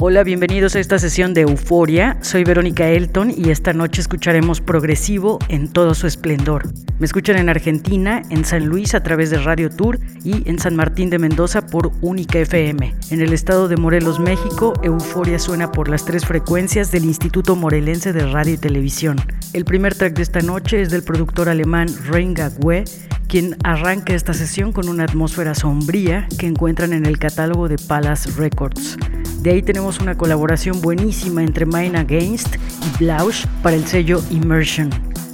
Hola, bienvenidos a esta sesión de Euforia. Soy Verónica Elton y esta noche escucharemos progresivo en todo su esplendor. Me escuchan en Argentina, en San Luis a través de Radio Tour y en San Martín de Mendoza por Única FM. En el estado de Morelos, México, Euforia suena por las tres frecuencias del Instituto Morelense de Radio y Televisión. El primer track de esta noche es del productor alemán Renga Gue, quien arranca esta sesión con una atmósfera sombría que encuentran en el catálogo de Palace Records. De ahí tenemos una colaboración buenísima entre Mine Against y Blausch para el sello Immersion.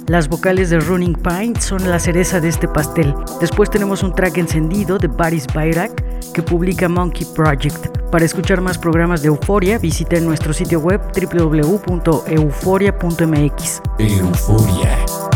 Las vocales de Running Pine son la cereza de este pastel. Después tenemos un track encendido de Baris Bayrak que publica Monkey Project. Para escuchar más programas de Euforia, visiten nuestro sitio web www.euforia.mx. Euforia.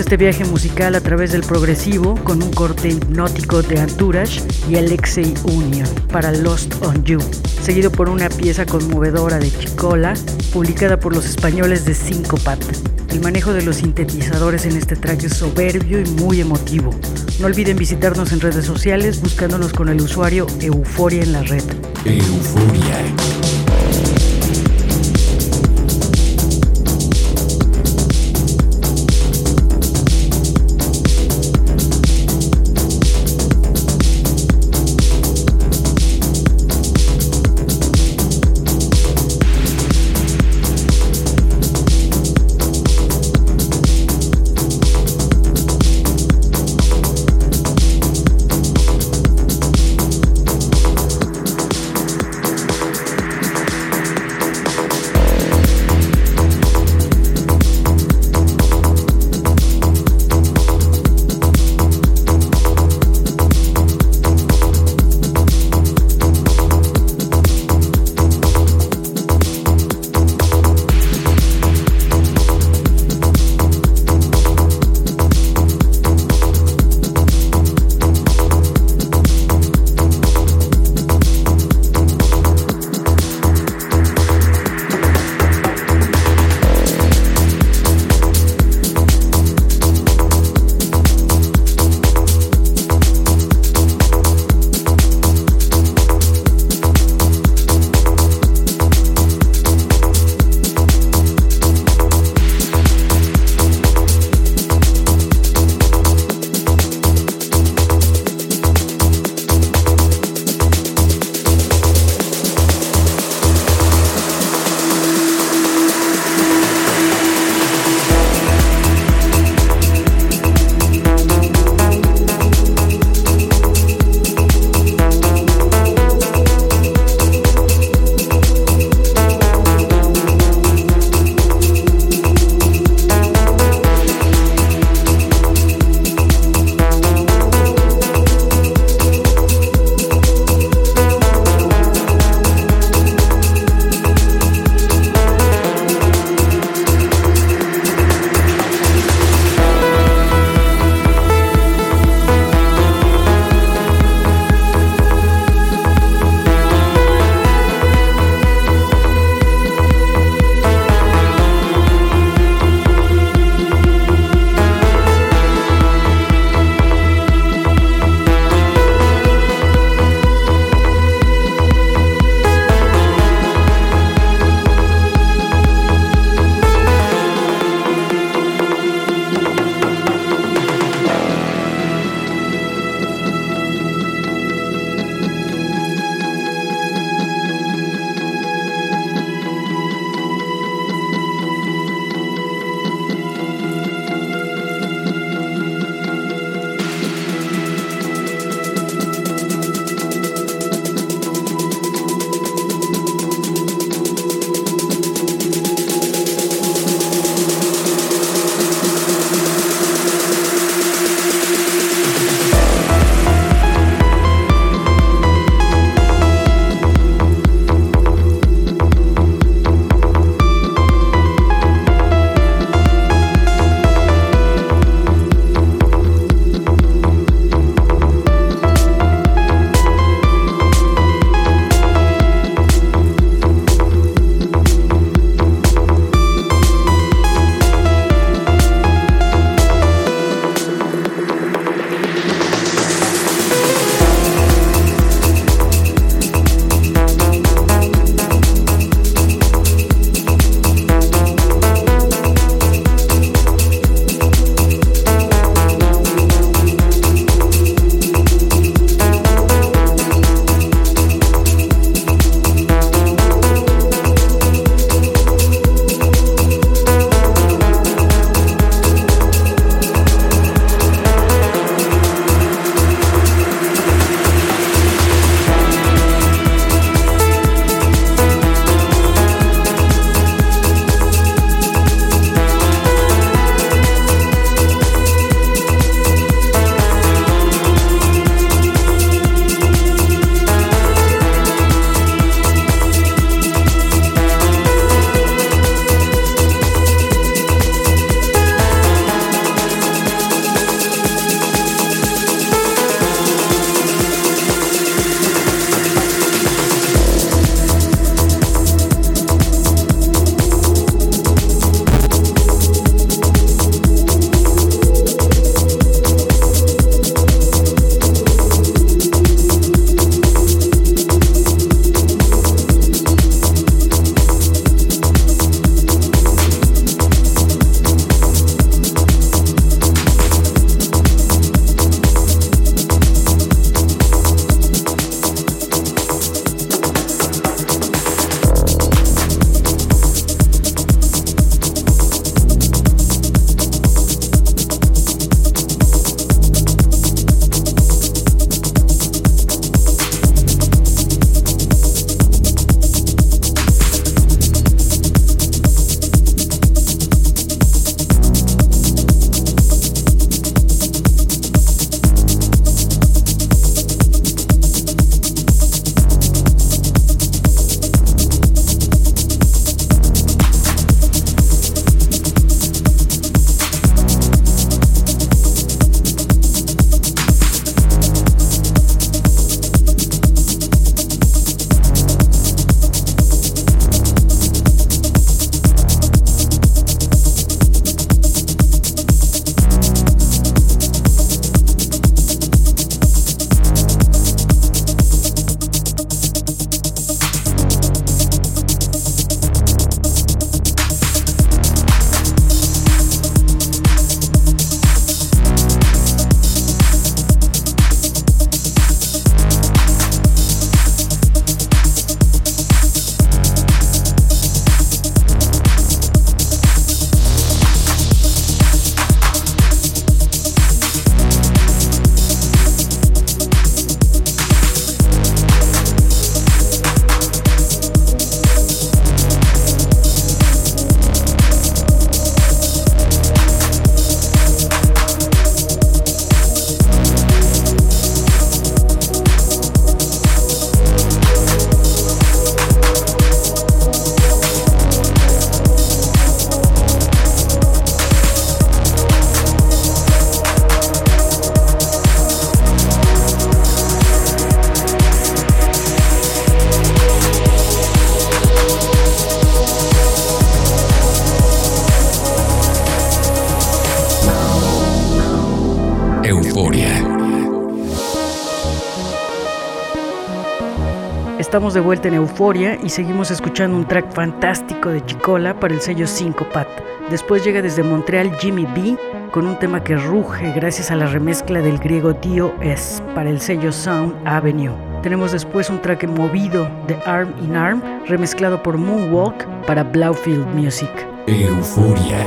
Este viaje musical a través del progresivo con un corte hipnótico de Antourage y Alexei Union para Lost on You, seguido por una pieza conmovedora de Chicola publicada por los españoles de Syncopat. El manejo de los sintetizadores en este track es soberbio y muy emotivo. No olviden visitarnos en redes sociales buscándonos con el usuario Euforia en la red. Euforia. Euforia. Estamos de vuelta en Euforia y seguimos escuchando un track fantástico de Chicola para el sello Syncopat. Después llega desde Montreal Jimmy B con un tema que ruge gracias a la remezcla del griego Dio S para el sello Sound Avenue. Tenemos después un track movido de Arm in Arm remezclado por Moonwalk para Blaufield Music. Euforia.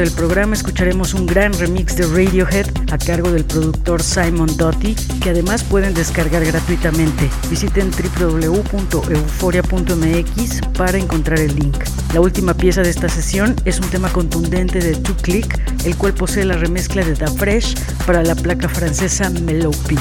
Del programa escucharemos un gran remix de Radiohead a cargo del productor Simon Doty, que además pueden descargar gratuitamente. Visiten www.euforia.mx para encontrar el link. La última pieza de esta sesión es un tema contundente de Two Click, el cual posee la remezcla de Da Fresh para la placa francesa Melopy.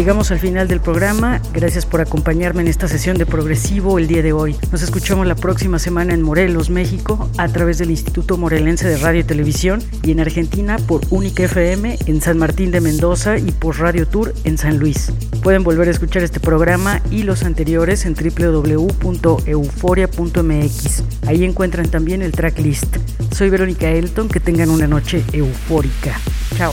Llegamos al final del programa. Gracias por acompañarme en esta sesión de Progresivo el día de hoy. Nos escuchamos la próxima semana en Morelos, México, a través del Instituto Morelense de Radio y Televisión y en Argentina por Única FM en San Martín de Mendoza y por Radio Tour en San Luis. Pueden volver a escuchar este programa y los anteriores en www.euforia.mx. Ahí encuentran también el tracklist. Soy Verónica Elton, que tengan una noche eufórica. Chao.